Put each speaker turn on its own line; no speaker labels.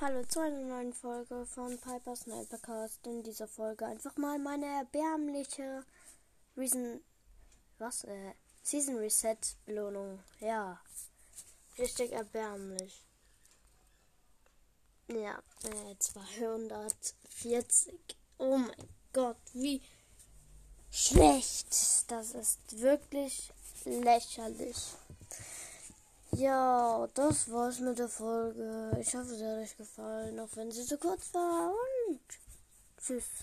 Hallo zu einer neuen Folge von Piper's Snipercast. In dieser Folge einfach mal meine erbärmliche Reason. Was? Äh, Season Reset Belohnung. Ja. Richtig erbärmlich. Ja, äh, 240. Oh mein Gott, wie schlecht. Das ist wirklich lächerlich. Ja, das war's mit der Folge. Ich hoffe, es hat euch gefallen, auch wenn sie so kurz war. Und tschüss.